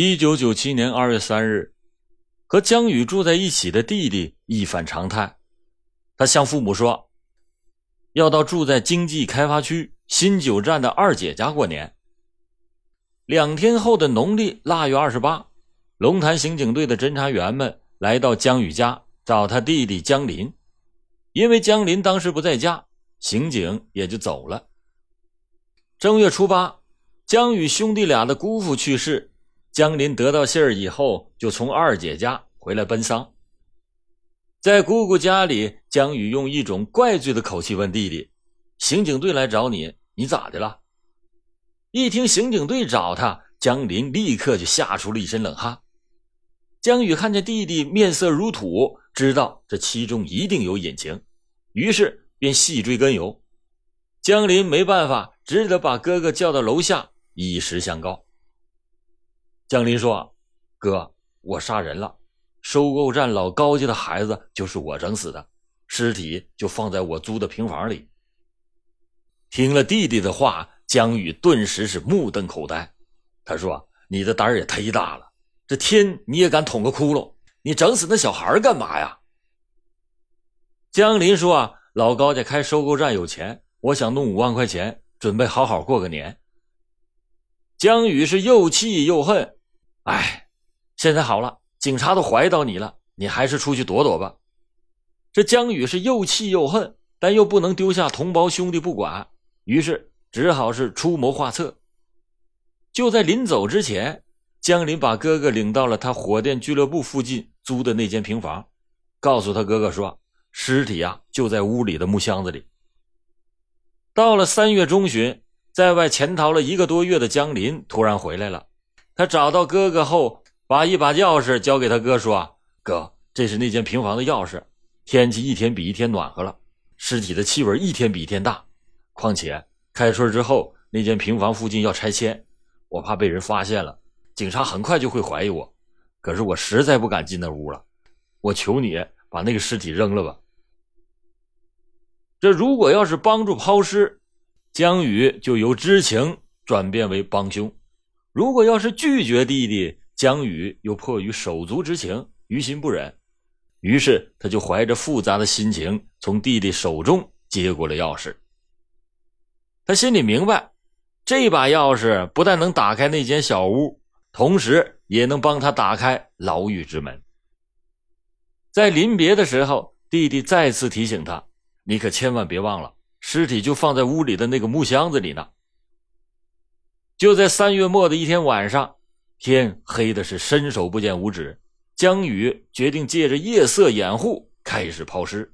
一九九七年二月三日，和江宇住在一起的弟弟一反常态，他向父母说，要到住在经济开发区新九站的二姐家过年。两天后的农历腊月二十八，龙潭刑警队的侦查员们来到江宇家找他弟弟江林，因为江林当时不在家，刑警也就走了。正月初八，江宇兄弟俩的姑父去世。江林得到信儿以后，就从二姐家回来奔丧。在姑姑家里，江宇用一种怪罪的口气问弟弟：“刑警队来找你，你咋的了？”一听刑警队找他，江林立刻就吓出了一身冷汗。江宇看见弟弟面色如土，知道这其中一定有隐情，于是便细追根由。江林没办法，只得把哥哥叫到楼下，以实相告。江林说：“哥，我杀人了，收购站老高家的孩子就是我整死的，尸体就放在我租的平房里。”听了弟弟的话，江宇顿时是目瞪口呆。他说：“你的胆儿也忒大了，这天你也敢捅个窟窿？你整死那小孩干嘛呀？”江林说：“啊，老高家开收购站有钱，我想弄五万块钱，准备好好过个年。”江宇是又气又恨。哎，现在好了，警察都怀疑到你了，你还是出去躲躲吧。这江宇是又气又恨，但又不能丢下同胞兄弟不管，于是只好是出谋划策。就在临走之前，江林把哥哥领到了他火电俱乐部附近租的那间平房，告诉他哥哥说，尸体啊就在屋里的木箱子里。到了三月中旬，在外潜逃了一个多月的江林突然回来了。他找到哥哥后，把一把钥匙交给他哥，说：“哥，这是那间平房的钥匙。天气一天比一天暖和了，尸体的气味一天比一天大。况且开春之后，那间平房附近要拆迁，我怕被人发现了，警察很快就会怀疑我。可是我实在不敢进那屋了，我求你把那个尸体扔了吧。这如果要是帮助抛尸，江宇就由知情转变为帮凶。”如果要是拒绝弟弟，江宇又迫于手足之情，于心不忍，于是他就怀着复杂的心情，从弟弟手中接过了钥匙。他心里明白，这把钥匙不但能打开那间小屋，同时也能帮他打开牢狱之门。在临别的时候，弟弟再次提醒他：“你可千万别忘了，尸体就放在屋里的那个木箱子里呢。”就在三月末的一天晚上，天黑的是伸手不见五指。江宇决定借着夜色掩护，开始抛尸。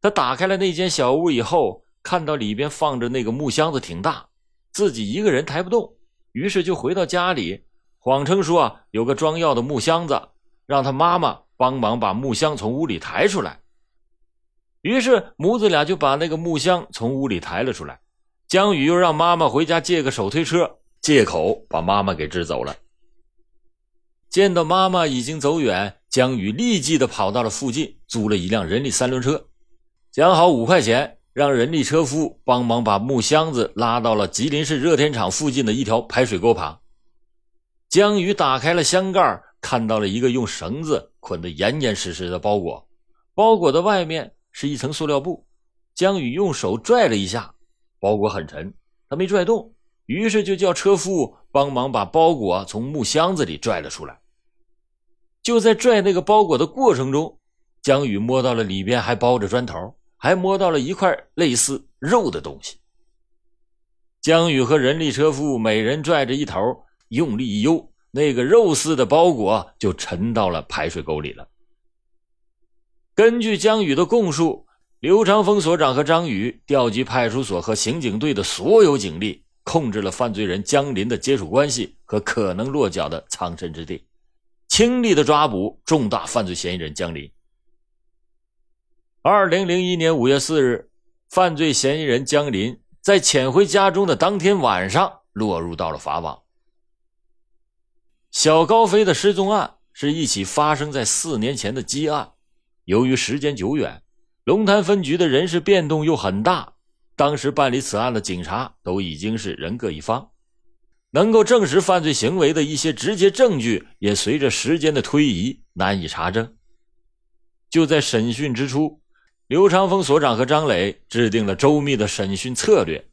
他打开了那间小屋以后，看到里边放着那个木箱子挺大，自己一个人抬不动，于是就回到家里，谎称说有个装药的木箱子，让他妈妈帮忙把木箱从屋里抬出来。于是母子俩就把那个木箱从屋里抬了出来。江宇又让妈妈回家借个手推车，借口把妈妈给支走了。见到妈妈已经走远，江宇立即的跑到了附近，租了一辆人力三轮车，讲好五块钱，让人力车夫帮忙把木箱子拉到了吉林市热天厂附近的一条排水沟旁。江宇打开了箱盖，看到了一个用绳子捆得严严实实的包裹，包裹的外面是一层塑料布。江宇用手拽了一下。包裹很沉，他没拽动，于是就叫车夫帮忙把包裹从木箱子里拽了出来。就在拽那个包裹的过程中，江宇摸到了里边还包着砖头，还摸到了一块类似肉的东西。江宇和人力车夫每人拽着一头，用力一悠，那个肉似的包裹就沉到了排水沟里了。根据江宇的供述。刘长峰所长和张宇调集派出所和刑警队的所有警力，控制了犯罪人江林的接触关系和可能落脚的藏身之地，倾力的抓捕重大犯罪嫌疑人江林。二零零一年五月四日，犯罪嫌疑人江林在潜回家中的当天晚上落入到了法网。小高飞的失踪案是一起发生在四年前的积案，由于时间久远。龙潭分局的人事变动又很大，当时办理此案的警察都已经是人各一方。能够证实犯罪行为的一些直接证据，也随着时间的推移难以查证。就在审讯之初，刘长风所长和张磊制定了周密的审讯策略，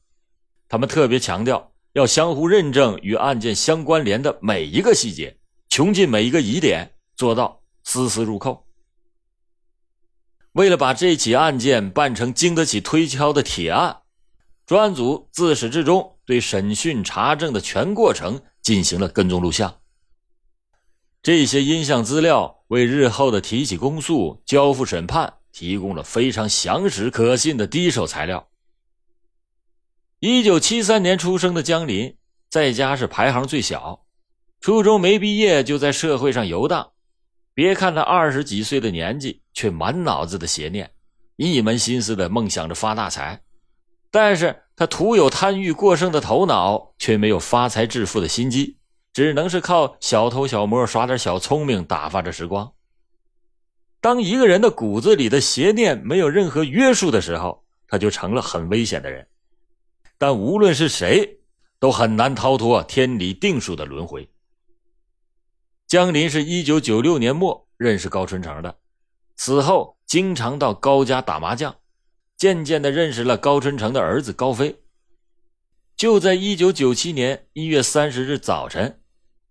他们特别强调要相互认证与案件相关联的每一个细节，穷尽每一个疑点，做到丝丝入扣。为了把这起案件办成经得起推敲的铁案，专案组自始至终对审讯查证的全过程进行了跟踪录像。这些音像资料为日后的提起公诉、交付审判提供了非常详实可信的第一手材料。一九七三年出生的江林，在家是排行最小，初中没毕业就在社会上游荡。别看他二十几岁的年纪，却满脑子的邪念，一门心思的梦想着发大财。但是他徒有贪欲过剩的头脑，却没有发财致富的心机，只能是靠小偷小摸耍点小聪明打发着时光。当一个人的骨子里的邪念没有任何约束的时候，他就成了很危险的人。但无论是谁，都很难逃脱天理定数的轮回。江林是一九九六年末认识高春成的，此后经常到高家打麻将，渐渐的认识了高春成的儿子高飞。就在一九九七年一月三十日早晨，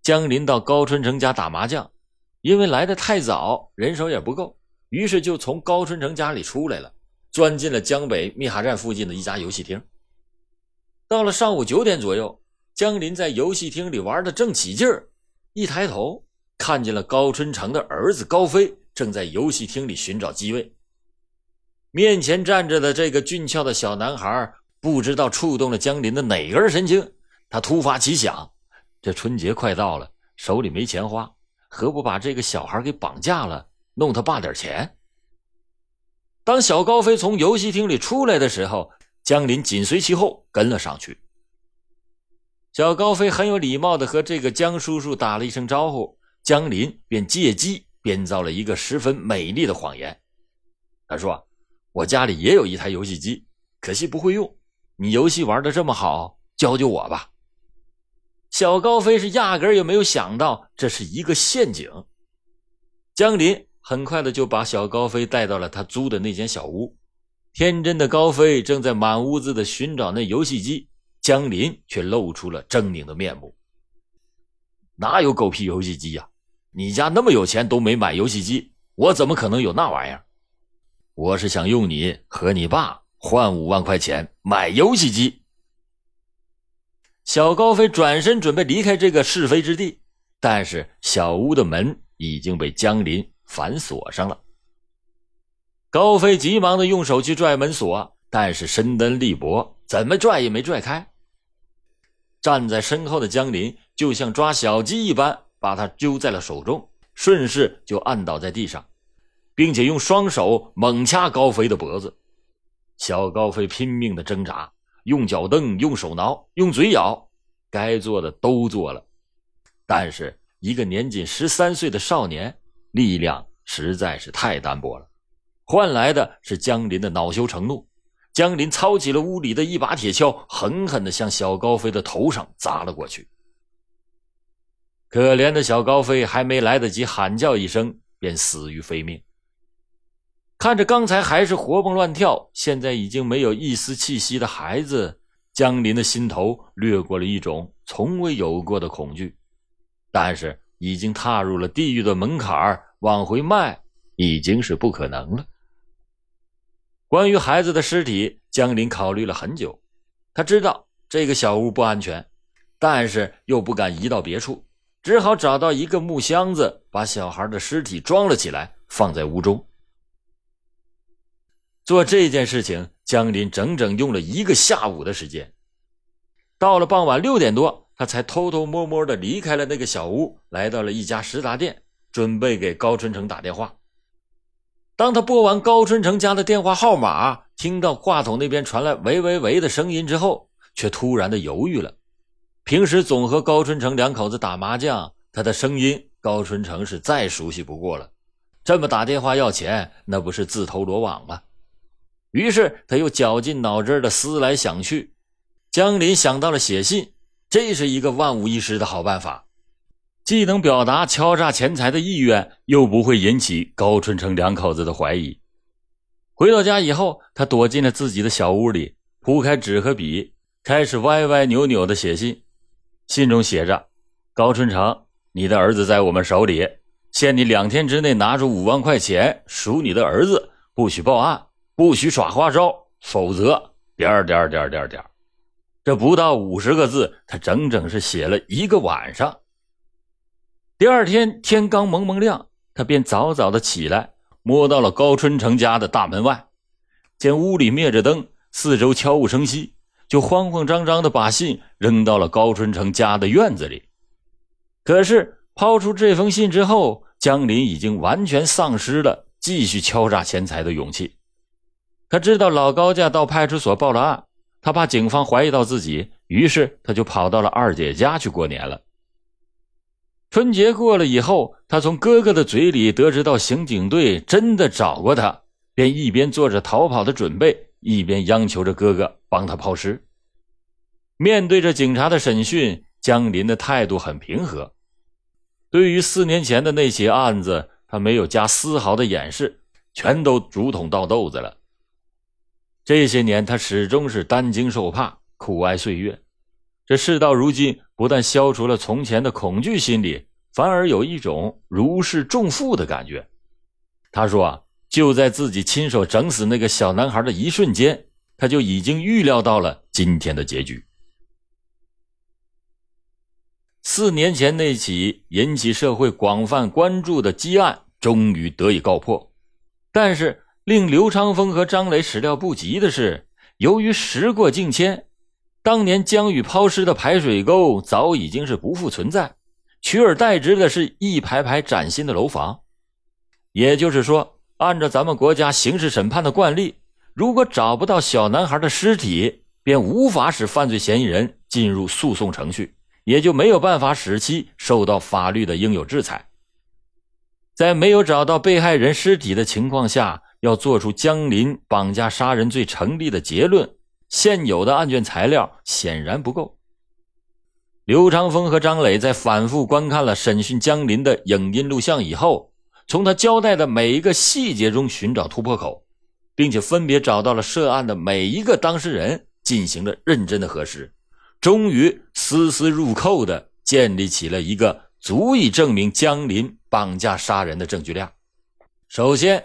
江林到高春成家打麻将，因为来的太早，人手也不够，于是就从高春成家里出来了，钻进了江北密哈站附近的一家游戏厅。到了上午九点左右，江林在游戏厅里玩的正起劲儿，一抬头。看见了高春成的儿子高飞正在游戏厅里寻找机位，面前站着的这个俊俏的小男孩不知道触动了江林的哪根神经，他突发奇想：这春节快到了，手里没钱花，何不把这个小孩给绑架了，弄他爸点钱？当小高飞从游戏厅里出来的时候，江林紧随其后跟了上去。小高飞很有礼貌的和这个江叔叔打了一声招呼。江林便借机编造了一个十分美丽的谎言。他说：“我家里也有一台游戏机，可惜不会用。你游戏玩的这么好，教教我吧。”小高飞是压根也没有想到这是一个陷阱。江林很快的就把小高飞带到了他租的那间小屋。天真的高飞正在满屋子的寻找那游戏机，江林却露出了狰狞的面目：“哪有狗屁游戏机呀？”你家那么有钱都没买游戏机，我怎么可能有那玩意儿？我是想用你和你爸换五万块钱买游戏机。小高飞转身准备离开这个是非之地，但是小屋的门已经被江林反锁上了。高飞急忙的用手去拽门锁，但是身单力薄，怎么拽也没拽开。站在身后的江林就像抓小鸡一般。把他揪在了手中，顺势就按倒在地上，并且用双手猛掐高飞的脖子。小高飞拼命的挣扎，用脚蹬，用手挠，用嘴咬，该做的都做了。但是，一个年仅十三岁的少年，力量实在是太单薄了，换来的是江林的恼羞成怒。江林操起了屋里的一把铁锹，狠狠地向小高飞的头上砸了过去。可怜的小高飞还没来得及喊叫一声，便死于非命。看着刚才还是活蹦乱跳，现在已经没有一丝气息的孩子，江林的心头掠过了一种从未有过的恐惧。但是，已经踏入了地狱的门槛往回迈已经是不可能了。关于孩子的尸体，江林考虑了很久。他知道这个小屋不安全，但是又不敢移到别处。只好找到一个木箱子，把小孩的尸体装了起来，放在屋中。做这件事情，江林整整用了一个下午的时间。到了傍晚六点多，他才偷偷摸摸的离开了那个小屋，来到了一家食杂店，准备给高春成打电话。当他拨完高春成家的电话号码，听到话筒那边传来“喂喂喂”的声音之后，却突然的犹豫了。平时总和高春成两口子打麻将，他的声音高春成是再熟悉不过了。这么打电话要钱，那不是自投罗网吗？于是他又绞尽脑汁的思来想去，江林想到了写信，这是一个万无一失的好办法，既能表达敲诈钱财的意愿，又不会引起高春成两口子的怀疑。回到家以后，他躲进了自己的小屋里，铺开纸和笔，开始歪歪扭扭的写信。信中写着：“高春成，你的儿子在我们手里，限你两天之内拿出五万块钱赎你的儿子，不许报案，不许耍花招，否则……”点点点点点。这不到五十个字，他整整是写了一个晚上。第二天天刚蒙蒙亮，他便早早的起来，摸到了高春成家的大门外，见屋里灭着灯，四周悄无声息，就慌慌张张的把信扔到了高春成家的院子里。可是抛出这封信之后，江林已经完全丧失了继续敲诈钱财的勇气。他知道老高家到派出所报了案。他怕警方怀疑到自己，于是他就跑到了二姐家去过年了。春节过了以后，他从哥哥的嘴里得知到刑警队真的找过他，便一边做着逃跑的准备，一边央求着哥哥帮他抛尸。面对着警察的审讯，江林的态度很平和。对于四年前的那起案子，他没有加丝毫的掩饰，全都竹筒倒豆子了。这些年，他始终是担惊受怕、苦挨岁月。这事到如今，不但消除了从前的恐惧心理，反而有一种如释重负的感觉。他说：“啊，就在自己亲手整死那个小男孩的一瞬间，他就已经预料到了今天的结局。”四年前那起引起社会广泛关注的积案终于得以告破，但是。令刘长风和张磊始料不及的是，由于时过境迁，当年江宇抛尸的排水沟早已经是不复存在，取而代之的是一排排崭新的楼房。也就是说，按照咱们国家刑事审判的惯例，如果找不到小男孩的尸体，便无法使犯罪嫌疑人进入诉讼程序，也就没有办法使其受到法律的应有制裁。在没有找到被害人尸体的情况下，要做出江林绑架杀人罪成立的结论，现有的案卷材料显然不够。刘长风和张磊在反复观看了审讯江林的影音录像以后，从他交代的每一个细节中寻找突破口，并且分别找到了涉案的每一个当事人，进行了认真的核实，终于丝丝入扣的建立起了一个足以证明江林绑架杀人的证据链。首先。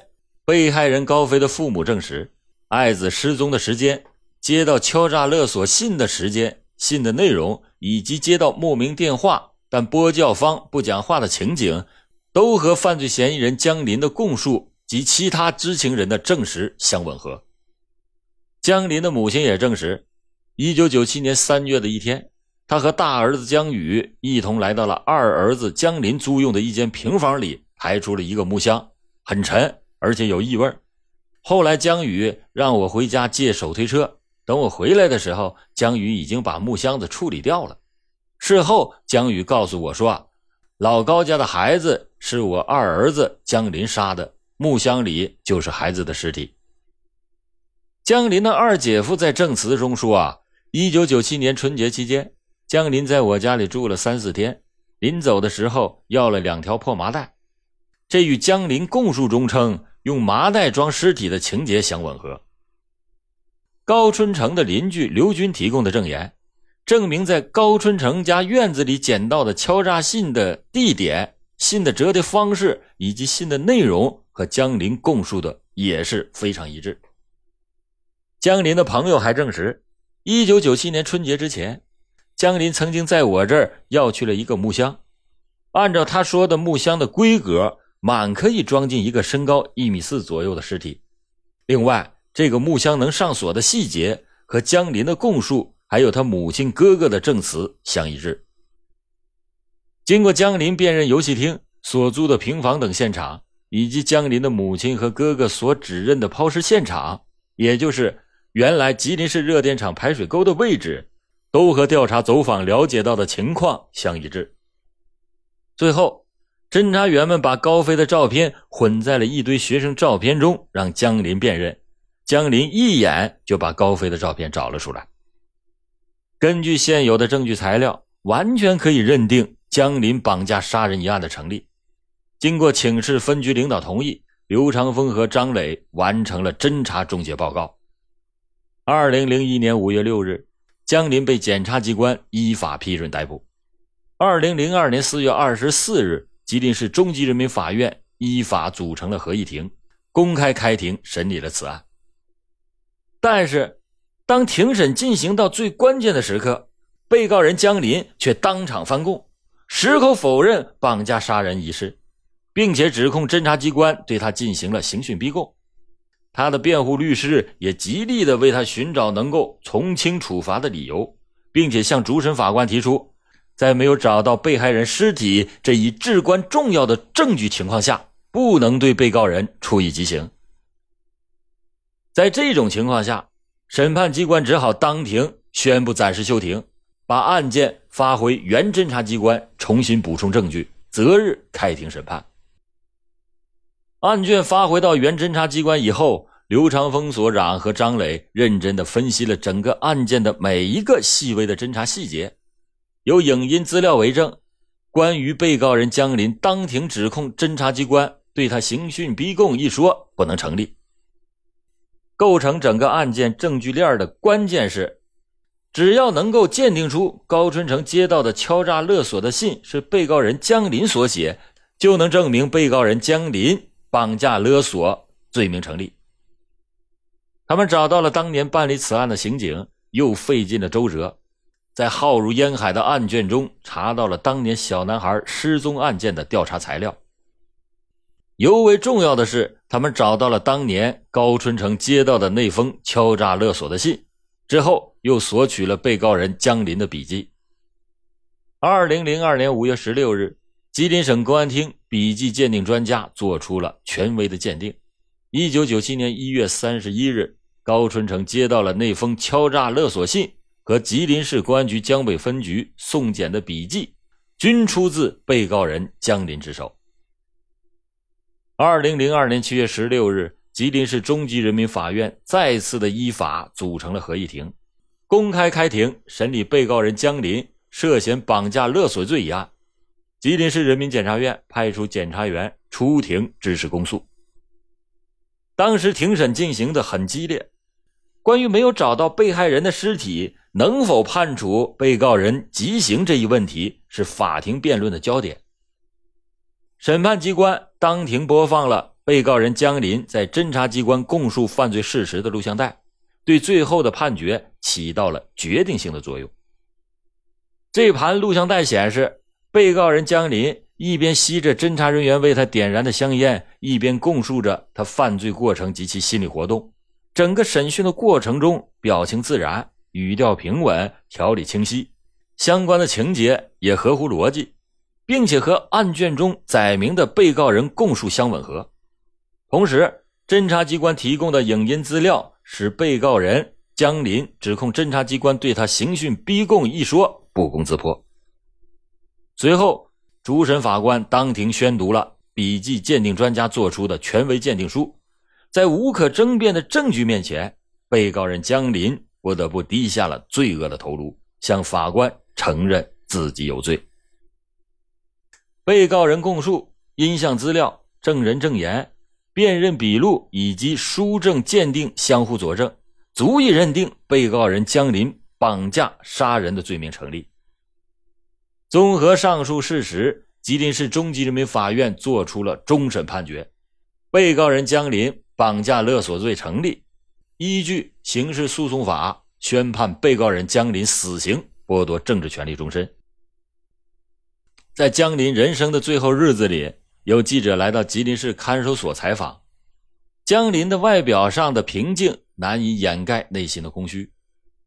被害人高飞的父母证实，爱子失踪的时间、接到敲诈勒索信的时间、信的内容，以及接到莫名电话但拨叫方不讲话的情景，都和犯罪嫌疑人江林的供述及其他知情人的证实相吻合。江林的母亲也证实，一九九七年三月的一天，他和大儿子江宇一同来到了二儿子江林租用的一间平房里，抬出了一个木箱，很沉。而且有异味。后来江宇让我回家借手推车，等我回来的时候，江宇已经把木箱子处理掉了。事后，江宇告诉我说，老高家的孩子是我二儿子江林杀的，木箱里就是孩子的尸体。江林的二姐夫在证词中说啊，一九九七年春节期间，江林在我家里住了三四天，临走的时候要了两条破麻袋，这与江林供述中称。用麻袋装尸体的情节相吻合。高春成的邻居刘军提供的证言，证明在高春成家院子里捡到的敲诈信的地点、信的折叠方式以及信的内容和江林供述的也是非常一致。江林的朋友还证实，一九九七年春节之前，江林曾经在我这儿要去了一个木箱，按照他说的木箱的规格。满可以装进一个身高一米四左右的尸体。另外，这个木箱能上锁的细节和江林的供述，还有他母亲、哥哥的证词相一致。经过江林辨认游戏厅、所租的平房等现场，以及江林的母亲和哥哥所指认的抛尸现场，也就是原来吉林市热电厂排水沟的位置，都和调查走访了解到的情况相一致。最后。侦查员们把高飞的照片混在了一堆学生照片中，让江林辨认。江林一眼就把高飞的照片找了出来。根据现有的证据材料，完全可以认定江林绑架杀人一案的成立。经过请示分局领导同意，刘长峰和张磊完成了侦查终结报告。二零零一年五月六日，江林被检察机关依法批准逮捕。二零零二年四月二十四日，吉林市中级人民法院依法组成了合议庭，公开开庭审理了此案。但是，当庭审进行到最关键的时刻，被告人江林却当场翻供，矢口否认绑架杀人一事。并且指控侦查机关对他进行了刑讯逼供，他的辩护律师也极力的为他寻找能够从轻处罚的理由，并且向主审法官提出，在没有找到被害人尸体这一至关重要的证据情况下，不能对被告人处以极刑。在这种情况下，审判机关只好当庭宣布暂时休庭，把案件发回原侦查机关重新补充证据，择日开庭审判。案卷发回到原侦查机关以后，刘长峰所长和张磊认真的分析了整个案件的每一个细微的侦查细节，有影音资料为证。关于被告人江林当庭指控侦查机关对他刑讯逼供一说不能成立。构成整个案件证据链的关键是，只要能够鉴定出高春城接到的敲诈勒索的信是被告人江林所写，就能证明被告人江林。绑架勒索罪名成立。他们找到了当年办理此案的刑警，又费尽了周折，在浩如烟海的案卷中查到了当年小男孩失踪案件的调查材料。尤为重要的是，他们找到了当年高春城接到的那封敲诈勒索的信，之后又索取了被告人江林的笔迹。二零零二年五月十六日。吉林省公安厅笔迹鉴定专家做出了权威的鉴定。一九九七年一月三十一日，高春成接到了那封敲诈勒索信和吉林市公安局江北分局送检的笔迹，均出自被告人江林之手。二零零二年七月十六日，吉林市中级人民法院再次的依法组成了合议庭，公开开庭审理被告人江林涉嫌绑架勒索罪一案。吉林市人民检察院派出检察员出庭支持公诉。当时庭审进行的很激烈，关于没有找到被害人的尸体能否判处被告人极刑这一问题是法庭辩论的焦点。审判机关当庭播放了被告人江林在侦查机关供述犯罪事实的录像带，对最后的判决起到了决定性的作用。这盘录像带显示。被告人江林一边吸着侦查人员为他点燃的香烟，一边供述着他犯罪过程及其心理活动。整个审讯的过程中，表情自然，语调平稳，条理清晰，相关的情节也合乎逻辑，并且和案卷中载明的被告人供述相吻合。同时，侦查机关提供的影音资料使被告人江林指控侦查机关对他刑讯逼供一说不攻自破。随后，主审法官当庭宣读了笔迹鉴定专家作出的权威鉴定书。在无可争辩的证据面前，被告人江林不得不低下了罪恶的头颅，向法官承认自己有罪。被告人供述、音像资料、证人证言、辨认笔录以及书证鉴定相互佐证，足以认定被告人江林绑架杀人的罪名成立。综合上述事实，吉林市中级人民法院作出了终审判决：被告人江林绑架勒索罪成立，依据刑事诉讼法宣判被告人江林死刑，剥夺政治权利终身。在江林人生的最后日子里，有记者来到吉林市看守所采访，江林的外表上的平静难以掩盖内心的空虚。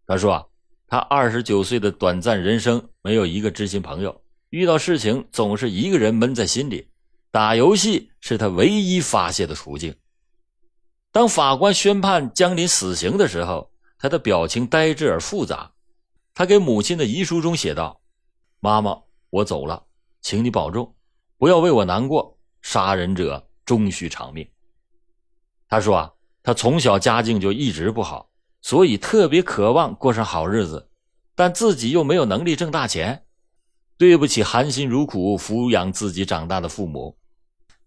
他说。啊他二十九岁的短暂人生，没有一个知心朋友，遇到事情总是一个人闷在心里，打游戏是他唯一发泄的途径。当法官宣判江林死刑的时候，他的表情呆滞而复杂。他给母亲的遗书中写道：“妈妈，我走了，请你保重，不要为我难过。杀人者终须偿命。”他说啊，他从小家境就一直不好。所以特别渴望过上好日子，但自己又没有能力挣大钱，对不起含辛茹苦抚养自己长大的父母。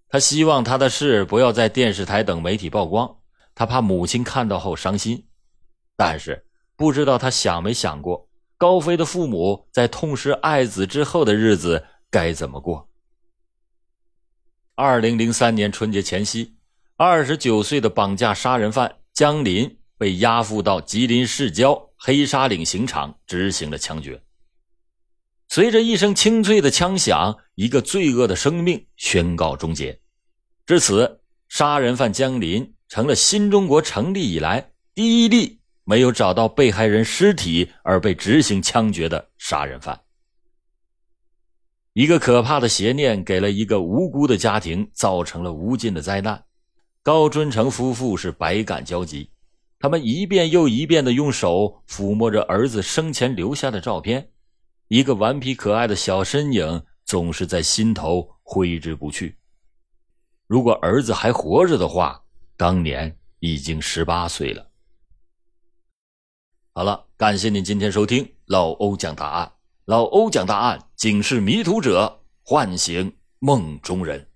他希望他的事不要在电视台等媒体曝光，他怕母亲看到后伤心。但是不知道他想没想过，高飞的父母在痛失爱子之后的日子该怎么过？二零零三年春节前夕，二十九岁的绑架杀人犯江林被押赴到吉林市郊黑沙岭刑场执行了枪决。随着一声清脆的枪响，一个罪恶的生命宣告终结。至此，杀人犯江林成了新中国成立以来第一例没有找到被害人尸体而被执行枪决的杀人犯。一个可怕的邪念给了一个无辜的家庭造成了无尽的灾难。高尊成夫妇是百感交集，他们一遍又一遍的用手抚摸着儿子生前留下的照片，一个顽皮可爱的小身影总是在心头挥之不去。如果儿子还活着的话，当年已经十八岁了。好了，感谢您今天收听老欧讲答案。老欧讲大案，警示迷途者，唤醒梦中人。